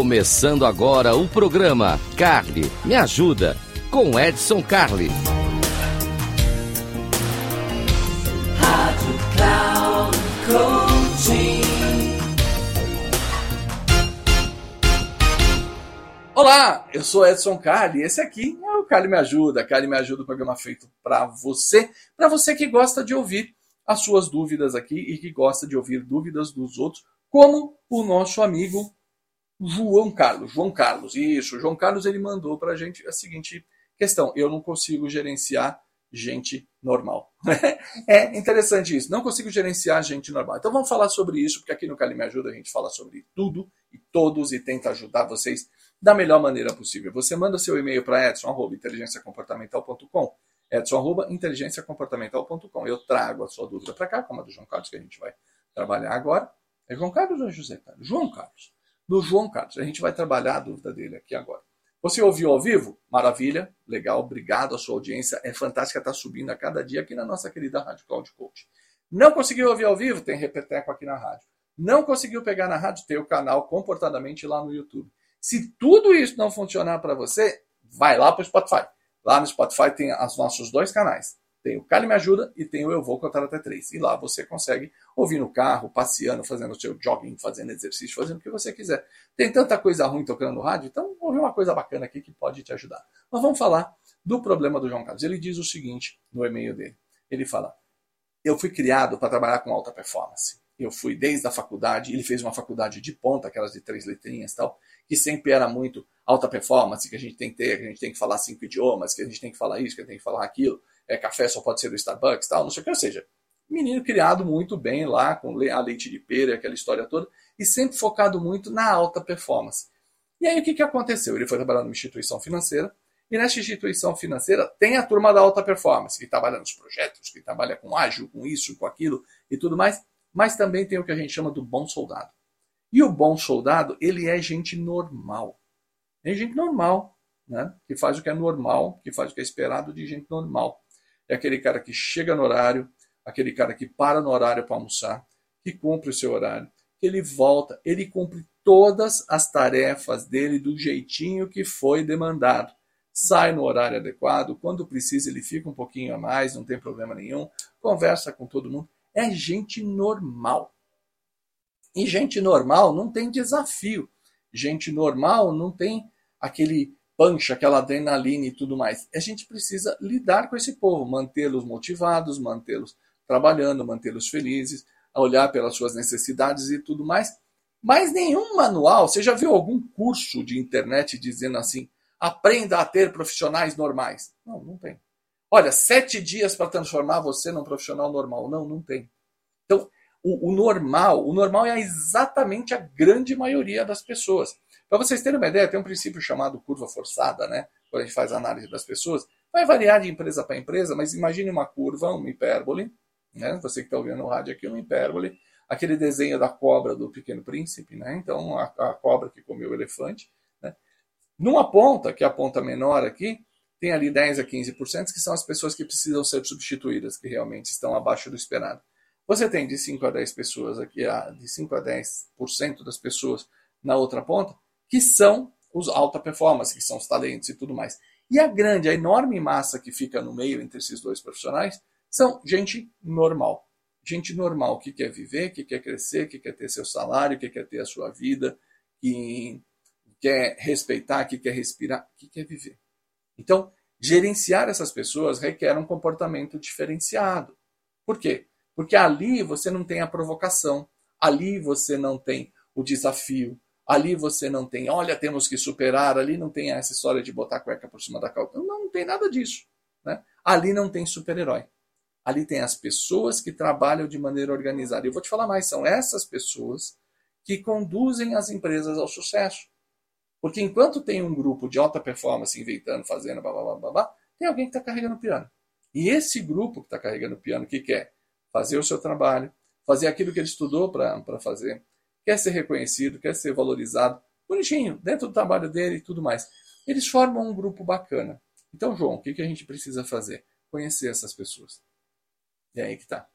Começando agora o programa Carly Me Ajuda com Edson Carli. Rádio Cloud Coaching. Olá, eu sou Edson Carli e esse aqui é o Carli Me Ajuda. Carli Me Ajuda, o programa feito para você, para você que gosta de ouvir as suas dúvidas aqui e que gosta de ouvir dúvidas dos outros, como o nosso amigo João Carlos. João Carlos, isso. João Carlos ele mandou para a gente a seguinte questão: eu não consigo gerenciar gente normal. é interessante isso. Não consigo gerenciar gente normal. Então vamos falar sobre isso, porque aqui no Cali Me Ajuda a gente fala sobre tudo e todos e tenta ajudar vocês da melhor maneira possível. Você manda seu e-mail para edson.inteligenciacomportamental.com edson.inteligenciacomportamental.com Eu trago a sua dúvida para cá, como a do João Carlos, que a gente vai trabalhar agora. É João Carlos ou é José Carlos? João Carlos. Do João Carlos. A gente vai trabalhar a dúvida dele aqui agora. Você ouviu ao vivo? Maravilha, legal, obrigado. A sua audiência é fantástica, está subindo a cada dia aqui na nossa querida Rádio Cloud Coach. Não conseguiu ouvir ao vivo? Tem repeteco aqui na rádio. Não conseguiu pegar na rádio? Tem o canal Comportadamente lá no YouTube. Se tudo isso não funcionar para você, vai lá para o Spotify. Lá no Spotify tem os nossos dois canais. Tem o Cali Me Ajuda e tem o Eu Vou Contar Até Três. E lá você consegue ouvir no carro, passeando, fazendo o seu jogging, fazendo exercício, fazendo o que você quiser. Tem tanta coisa ruim tocando no rádio, então ouve uma coisa bacana aqui que pode te ajudar. Mas vamos falar do problema do João Carlos. Ele diz o seguinte no e-mail dele. Ele fala, eu fui criado para trabalhar com alta performance. Eu fui desde a faculdade, ele fez uma faculdade de ponta, aquelas de três letrinhas e tal, que sempre era muito alta performance, que a gente tem que ter, que a gente tem que falar cinco idiomas, que a gente tem que falar isso, que a gente tem que falar aquilo, é, café só pode ser do Starbucks, tal, não sei o que, ou seja, menino criado muito bem lá, com a leite de pera, aquela história toda, e sempre focado muito na alta performance. E aí o que, que aconteceu? Ele foi trabalhar numa instituição financeira, e nessa instituição financeira tem a turma da alta performance, que trabalha nos projetos, que trabalha com ágil, com isso, com aquilo e tudo mais, mas também tem o que a gente chama do bom soldado. E o bom soldado, ele é gente normal. É gente normal, né? que faz o que é normal, que faz o que é esperado de gente normal. É aquele cara que chega no horário, aquele cara que para no horário para almoçar, que cumpre o seu horário, que ele volta, ele cumpre todas as tarefas dele do jeitinho que foi demandado. Sai no horário adequado, quando precisa ele fica um pouquinho a mais, não tem problema nenhum, conversa com todo mundo. É gente normal. E gente normal não tem desafio. Gente normal não tem aquele punch, aquela adrenalina e tudo mais. A gente precisa lidar com esse povo, mantê-los motivados, mantê-los trabalhando, mantê-los felizes, olhar pelas suas necessidades e tudo mais. Mas nenhum manual, você já viu algum curso de internet dizendo assim, aprenda a ter profissionais normais? Não, não tem. Olha, sete dias para transformar você num profissional normal. Não, não tem. Então, o, o, normal, o normal é exatamente a grande maioria das pessoas. Para vocês terem uma ideia, tem um princípio chamado curva forçada, né? Quando a gente faz análise das pessoas, vai variar de empresa para empresa, mas imagine uma curva, uma hipérbole, né? Você que está ouvindo no rádio aqui, uma hipérbole, aquele desenho da cobra do Pequeno Príncipe, né? Então, a, a cobra que comeu o elefante, né? Numa ponta, que é a ponta menor aqui, tem ali 10 a 15%, que são as pessoas que precisam ser substituídas, que realmente estão abaixo do esperado. Você tem de 5 a 10 pessoas aqui, de 5 a 10% das pessoas na outra ponta, que são os alta performance, que são os talentos e tudo mais. E a grande, a enorme massa que fica no meio entre esses dois profissionais são gente normal. Gente normal que quer viver, que quer crescer, que quer ter seu salário, que quer ter a sua vida, que quer respeitar, que quer respirar, que quer viver. Então, gerenciar essas pessoas requer um comportamento diferenciado. Por quê? Porque ali você não tem a provocação, ali você não tem o desafio, ali você não tem, olha, temos que superar, ali não tem essa história de botar a cueca por cima da calça. Não, não tem nada disso. Né? Ali não tem super-herói. Ali tem as pessoas que trabalham de maneira organizada. E eu vou te falar mais, são essas pessoas que conduzem as empresas ao sucesso. Porque enquanto tem um grupo de alta performance inventando, fazendo, blá, blá, blá, blá, blá tem alguém que está carregando o piano. E esse grupo que está carregando o piano, que quer? fazer o seu trabalho, fazer aquilo que ele estudou para fazer, quer ser reconhecido, quer ser valorizado, bonitinho, dentro do trabalho dele e tudo mais. Eles formam um grupo bacana. Então, João, o que, a gente precisa fazer? Conhecer essas pessoas. E aí que está.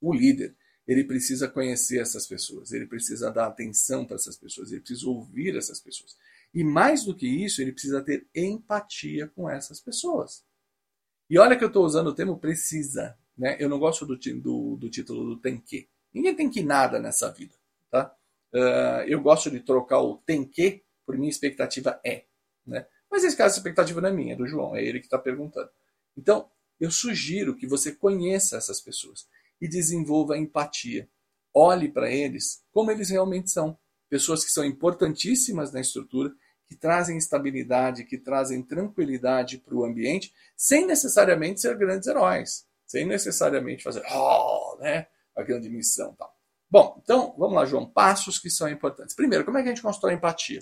O líder, ele precisa conhecer essas pessoas, ele precisa dar atenção para essas pessoas, ele precisa ouvir essas pessoas. E mais do que isso, ele precisa ter empatia com essas pessoas. E olha que eu estou usando o termo precisa. Né? Eu não gosto do, do, do, título do tem que. Ninguém tem que nada nessa vida. Tá? Uh, eu gosto de trocar o tem que por minha expectativa é. Né? Mas esse caso, a expectativa não é minha, é do João, é ele que está perguntando. Então, eu sugiro que você conheça essas pessoas e desenvolva empatia. Olhe para eles como eles realmente são. Pessoas que são importantíssimas na estrutura, que trazem estabilidade, que trazem tranquilidade para o ambiente, sem necessariamente ser grandes heróis, sem necessariamente fazer oh, né, a grande missão. Tal. Bom, então vamos lá, João. Passos que são importantes. Primeiro, como é que a gente constrói empatia?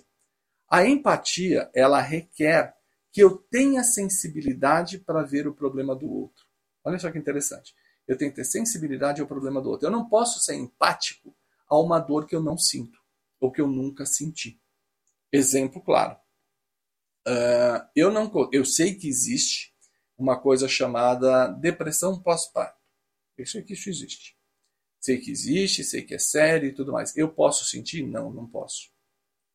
A empatia ela requer que eu tenha sensibilidade para ver o problema do outro. Olha só que interessante. Eu tenho que ter sensibilidade ao problema do outro. Eu não posso ser empático a uma dor que eu não sinto ou que eu nunca senti. Exemplo claro. Uh, eu não, eu sei que existe uma coisa chamada depressão pós-parto. Eu sei que isso existe. Sei que existe, sei que é sério e tudo mais. Eu posso sentir? Não, não posso.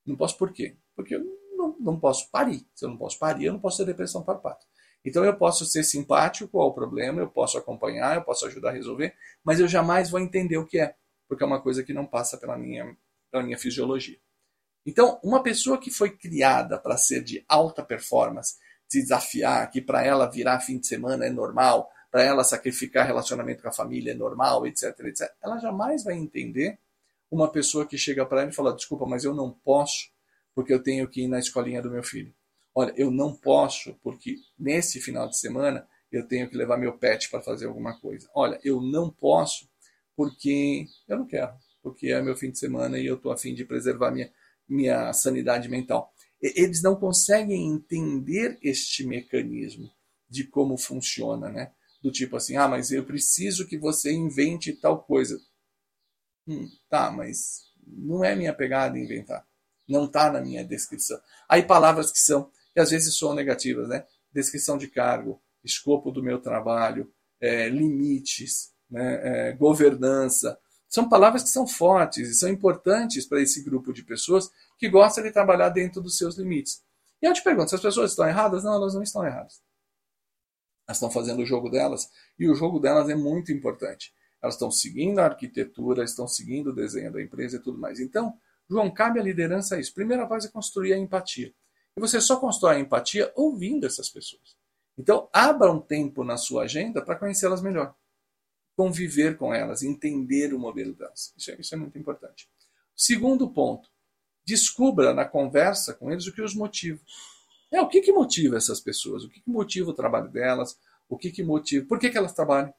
Não posso por quê? Porque eu não, não posso parir. Se eu não posso parir, eu não posso ter depressão pós-parto. Então eu posso ser simpático ao problema, eu posso acompanhar, eu posso ajudar a resolver, mas eu jamais vou entender o que é, porque é uma coisa que não passa pela minha, pela minha fisiologia. Então, uma pessoa que foi criada para ser de alta performance, se desafiar, que para ela virar fim de semana é normal, para ela sacrificar relacionamento com a família é normal, etc, etc, ela jamais vai entender uma pessoa que chega para ela e fala: desculpa, mas eu não posso porque eu tenho que ir na escolinha do meu filho. Olha, eu não posso porque nesse final de semana eu tenho que levar meu pet para fazer alguma coisa. Olha, eu não posso porque eu não quero, porque é meu fim de semana e eu estou afim de preservar minha minha sanidade mental. Eles não conseguem entender este mecanismo de como funciona, né? Do tipo assim, ah, mas eu preciso que você invente tal coisa. Hum, tá, mas não é minha pegada inventar. Não está na minha descrição. Aí palavras que são, que às vezes são negativas, né? Descrição de cargo, escopo do meu trabalho, é, limites, né? É, governança, são palavras que são fortes e são importantes para esse grupo de pessoas que gosta de trabalhar dentro dos seus limites. E eu te pergunto, se as pessoas estão erradas? Não, elas não estão erradas. Elas estão fazendo o jogo delas e o jogo delas é muito importante. Elas estão seguindo a arquitetura, estão seguindo o desenho da empresa e tudo mais. Então, João, cabe a liderança isso. Primeira coisa é construir a empatia. E você só constrói a empatia ouvindo essas pessoas. Então, abra um tempo na sua agenda para conhecê-las melhor conviver com elas, entender o modelo delas. Isso é, isso é muito importante. Segundo ponto, descubra na conversa com eles o que os motiva. É, o que, que motiva essas pessoas? O que, que motiva o trabalho delas? O que, que motiva? Por que, que elas trabalham?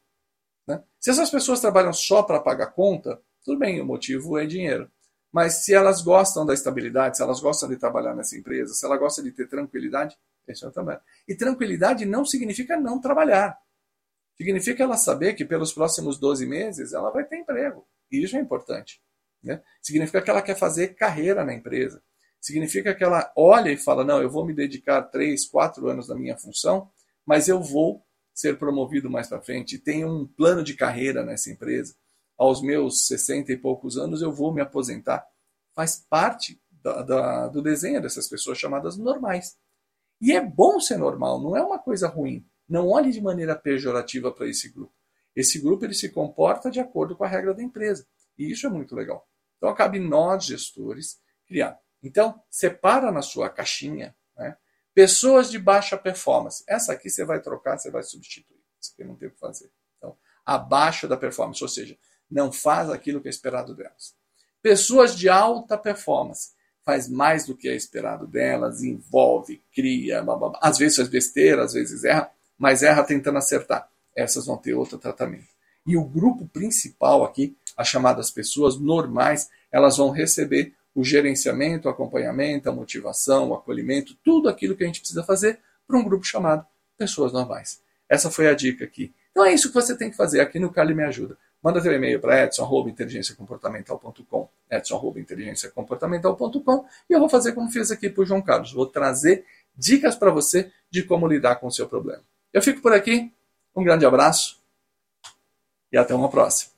Né? Se essas pessoas trabalham só para pagar conta, tudo bem, o motivo é dinheiro. Mas se elas gostam da estabilidade, se elas gostam de trabalhar nessa empresa, se ela gosta de ter tranquilidade, esse é o trabalho. E tranquilidade não significa não trabalhar. Significa ela saber que pelos próximos 12 meses ela vai ter emprego. E isso é importante. Né? Significa que ela quer fazer carreira na empresa. Significa que ela olha e fala: não, eu vou me dedicar 3, 4 anos na minha função, mas eu vou ser promovido mais para frente. Tenho um plano de carreira nessa empresa. Aos meus 60 e poucos anos eu vou me aposentar. Faz parte da, da, do desenho dessas pessoas chamadas normais. E é bom ser normal, não é uma coisa ruim. Não olhe de maneira pejorativa para esse grupo. Esse grupo ele se comporta de acordo com a regra da empresa. E isso é muito legal. Então, cabe nós, gestores, criar. Então, separa na sua caixinha né, pessoas de baixa performance. Essa aqui você vai trocar, você vai substituir. Isso aqui não tem o que fazer. Então, abaixo da performance, ou seja, não faz aquilo que é esperado delas. Pessoas de alta performance faz mais do que é esperado delas, envolve, cria, blá, blá, blá. às vezes faz besteira, às vezes erra, mas erra tentando acertar. Essas vão ter outro tratamento. E o grupo principal aqui, as chamadas pessoas normais, elas vão receber o gerenciamento, o acompanhamento, a motivação, o acolhimento, tudo aquilo que a gente precisa fazer para um grupo chamado pessoas normais. Essa foi a dica aqui. Então é isso que você tem que fazer aqui no Cali Me Ajuda. Manda teu e-mail para edson.inteligenciacomportamental.com edson.inteligenciacomportamental.com e eu vou fazer como fiz aqui para o João Carlos. Vou trazer dicas para você de como lidar com o seu problema. Eu fico por aqui. Um grande abraço e até uma próxima.